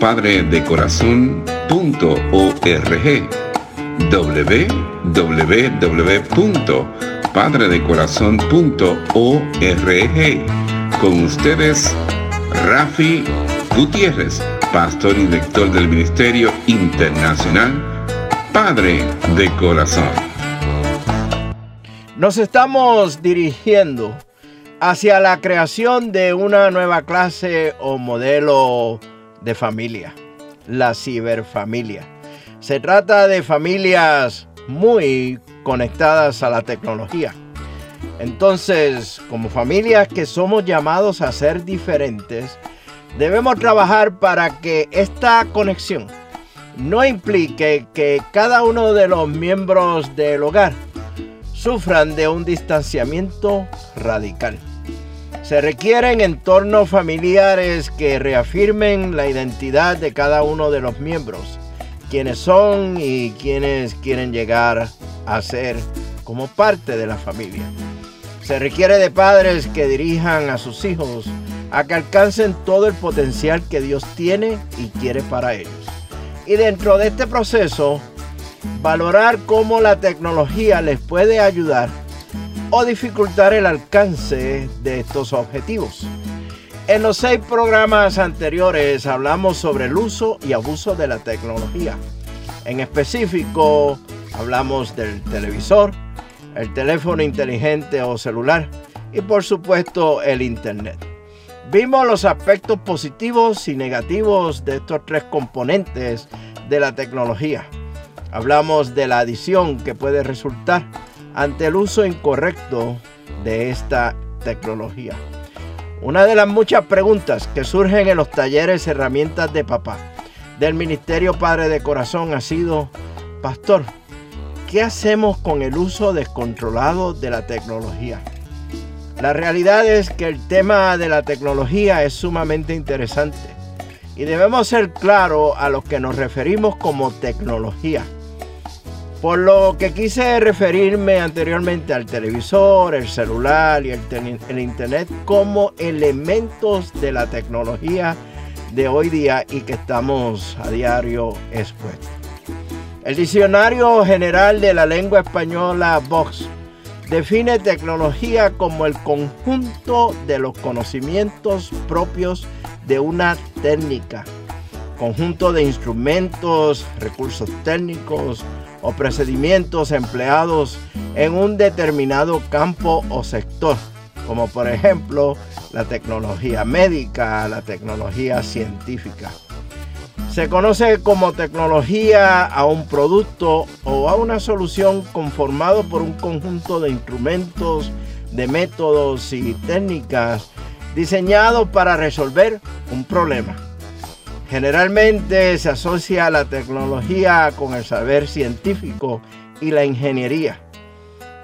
www.padredecorazon.org www.padredecorazon.org Con ustedes, Rafi Gutiérrez, pastor y director del Ministerio Internacional Padre de Corazón. Nos estamos dirigiendo hacia la creación de una nueva clase o modelo de familia, la ciberfamilia. Se trata de familias muy conectadas a la tecnología. Entonces, como familias que somos llamados a ser diferentes, debemos trabajar para que esta conexión no implique que cada uno de los miembros del hogar sufran de un distanciamiento radical. Se requieren entornos familiares que reafirmen la identidad de cada uno de los miembros, quienes son y quienes quieren llegar a ser como parte de la familia. Se requiere de padres que dirijan a sus hijos a que alcancen todo el potencial que Dios tiene y quiere para ellos. Y dentro de este proceso, valorar cómo la tecnología les puede ayudar o dificultar el alcance de estos objetivos. En los seis programas anteriores hablamos sobre el uso y abuso de la tecnología. En específico, hablamos del televisor, el teléfono inteligente o celular y por supuesto el Internet. Vimos los aspectos positivos y negativos de estos tres componentes de la tecnología. Hablamos de la adición que puede resultar ante el uso incorrecto de esta tecnología. Una de las muchas preguntas que surgen en los talleres herramientas de papá del Ministerio Padre de Corazón ha sido, Pastor, ¿qué hacemos con el uso descontrolado de la tecnología? La realidad es que el tema de la tecnología es sumamente interesante y debemos ser claros a lo que nos referimos como tecnología. Por lo que quise referirme anteriormente al televisor, el celular y el, internet como elementos de la tecnología de hoy día y que estamos a diario expuestos. El Diccionario General de la Lengua Española Vox define tecnología como el conjunto de los conocimientos propios de una técnica, conjunto de instrumentos, recursos técnicos, o procedimientos empleados en un determinado campo o sector, como por ejemplo la tecnología médica, la tecnología científica. Se conoce como tecnología a un producto o a una solución conformado por un conjunto de instrumentos, de métodos y técnicas diseñados para resolver un problema. Generalmente se asocia la tecnología con el saber científico y la ingeniería.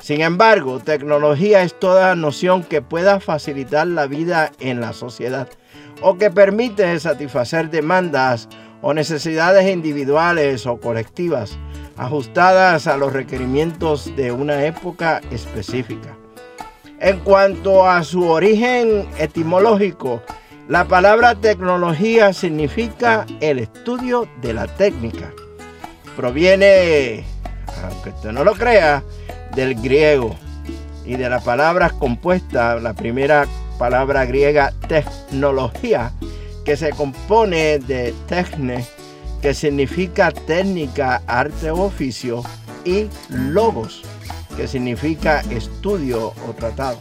Sin embargo, tecnología es toda noción que pueda facilitar la vida en la sociedad o que permite satisfacer demandas o necesidades individuales o colectivas ajustadas a los requerimientos de una época específica. En cuanto a su origen etimológico, la palabra tecnología significa el estudio de la técnica. Proviene, aunque usted no lo crea, del griego y de la palabra compuesta, la primera palabra griega tecnología, que se compone de techne, que significa técnica, arte o oficio, y logos, que significa estudio o tratado.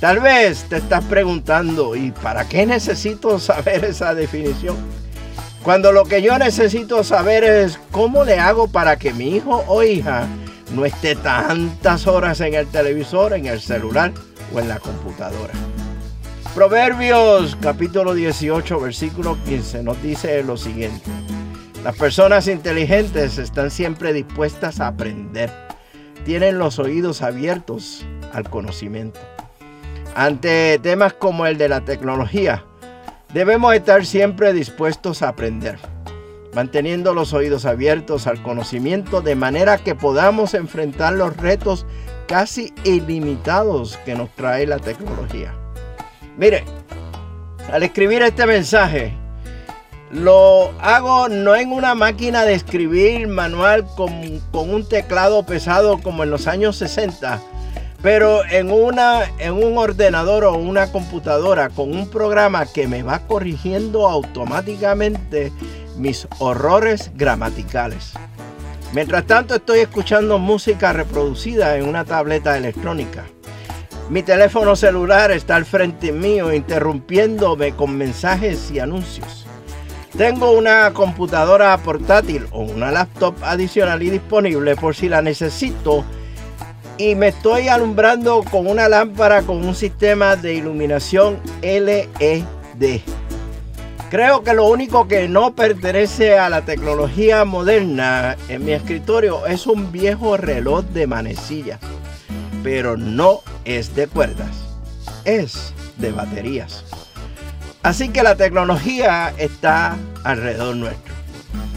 Tal vez te estás preguntando, ¿y para qué necesito saber esa definición? Cuando lo que yo necesito saber es cómo le hago para que mi hijo o hija no esté tantas horas en el televisor, en el celular o en la computadora. Proverbios capítulo 18 versículo 15 nos dice lo siguiente. Las personas inteligentes están siempre dispuestas a aprender. Tienen los oídos abiertos al conocimiento. Ante temas como el de la tecnología, debemos estar siempre dispuestos a aprender, manteniendo los oídos abiertos al conocimiento de manera que podamos enfrentar los retos casi ilimitados que nos trae la tecnología. Mire, al escribir este mensaje, lo hago no en una máquina de escribir manual con, un teclado pesado como en los años 60, pero en, una, en un ordenador o una computadora con un programa que me va corrigiendo automáticamente mis horrores gramaticales. Mientras tanto estoy escuchando música reproducida en una tableta electrónica. Mi teléfono celular está al frente mío interrumpiéndome con mensajes y anuncios. Tengo una computadora portátil o una laptop adicional y disponible por si la necesito. Y me estoy alumbrando con una lámpara con un sistema de iluminación LED. Creo que lo único que no pertenece a la tecnología moderna en mi escritorio es un viejo reloj de manecilla. Pero no es de cuerdas, es de baterías. Así que la tecnología está alrededor nuestro.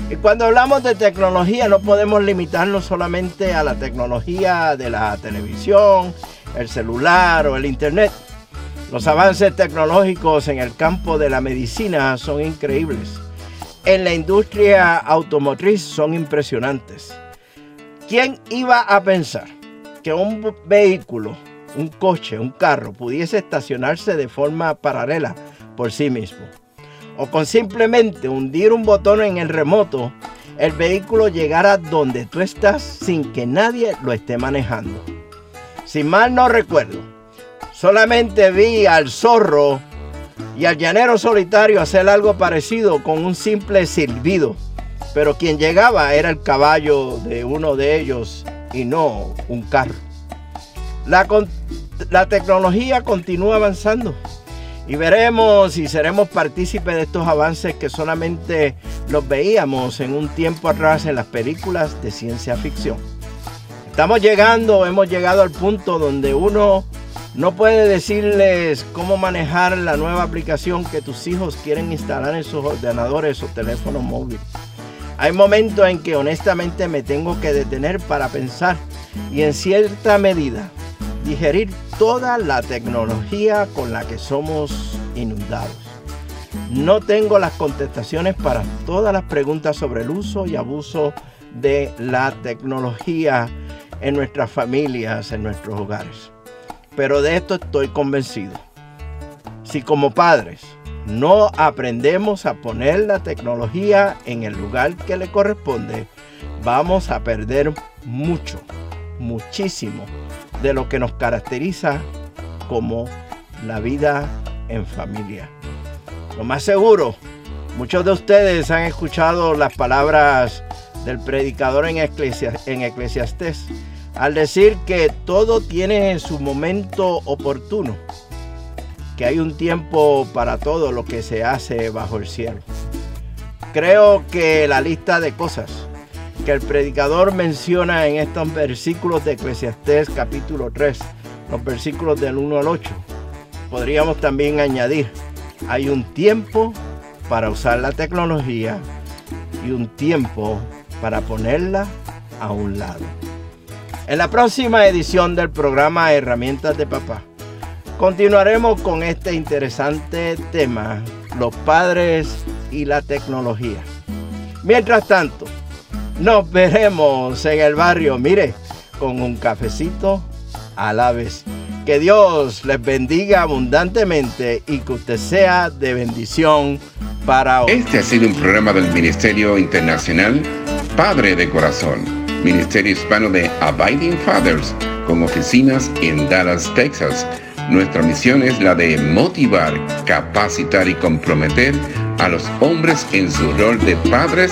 Y cuando hablamos de tecnología no podemos limitarnos solamente a la tecnología de la televisión, el celular o el internet. Los avances tecnológicos en el campo de la medicina son increíbles. En la industria automotriz son impresionantes. ¿Quién iba a pensar que un vehículo, un coche, un carro pudiese estacionarse de forma paralela por sí mismo. O con simplemente hundir un botón en el remoto, el vehículo llegará donde tú estás sin que nadie lo esté manejando. Si mal no recuerdo, solamente vi al zorro y al llanero solitario hacer algo parecido con un simple silbido, pero quien llegaba era el caballo de uno de ellos y no un carro. La, la tecnología continúa avanzando y veremos y seremos partícipes de estos avances que solamente los veíamos en un tiempo atrás en las películas de ciencia ficción. Estamos llegando, hemos llegado al punto donde uno no puede decirles cómo manejar la nueva aplicación que tus hijos quieren instalar en sus ordenadores o teléfonos móviles. Hay momentos en que honestamente me tengo que detener para pensar y en cierta medida digerir toda la tecnología con la que somos inundados. No tengo las contestaciones para todas las preguntas sobre el uso y abuso de la tecnología en nuestras familias, en nuestros hogares. Pero de esto estoy convencido. Si como padres no aprendemos a poner la tecnología en el lugar que le corresponde, vamos a perder mucho, muchísimo de lo que nos caracteriza como la vida en familia. Lo más seguro, muchos de ustedes han escuchado las palabras del predicador en, en Eclesiastés al decir que todo tiene su momento oportuno, que hay un tiempo para todo lo que se hace bajo el cielo. Creo que la lista de cosas que el predicador menciona en estos versículos de Eclesiastés capítulo 3, los versículos del 1 al 8. Podríamos también añadir, hay un tiempo para usar la tecnología y un tiempo para ponerla a un lado. En la próxima edición del programa Herramientas de Papá, continuaremos con este interesante tema, los padres y la tecnología. Mientras tanto, nos veremos en el barrio, mire, con un cafecito a la vez. Que Dios les bendiga abundantemente y que usted sea de bendición para hoy. Este ha sido un programa del Ministerio Internacional Padre de Corazón, Ministerio Hispano de Abiding Fathers, con oficinas en Dallas, Texas. Nuestra misión es la de motivar, capacitar y comprometer a los hombres en su rol de padres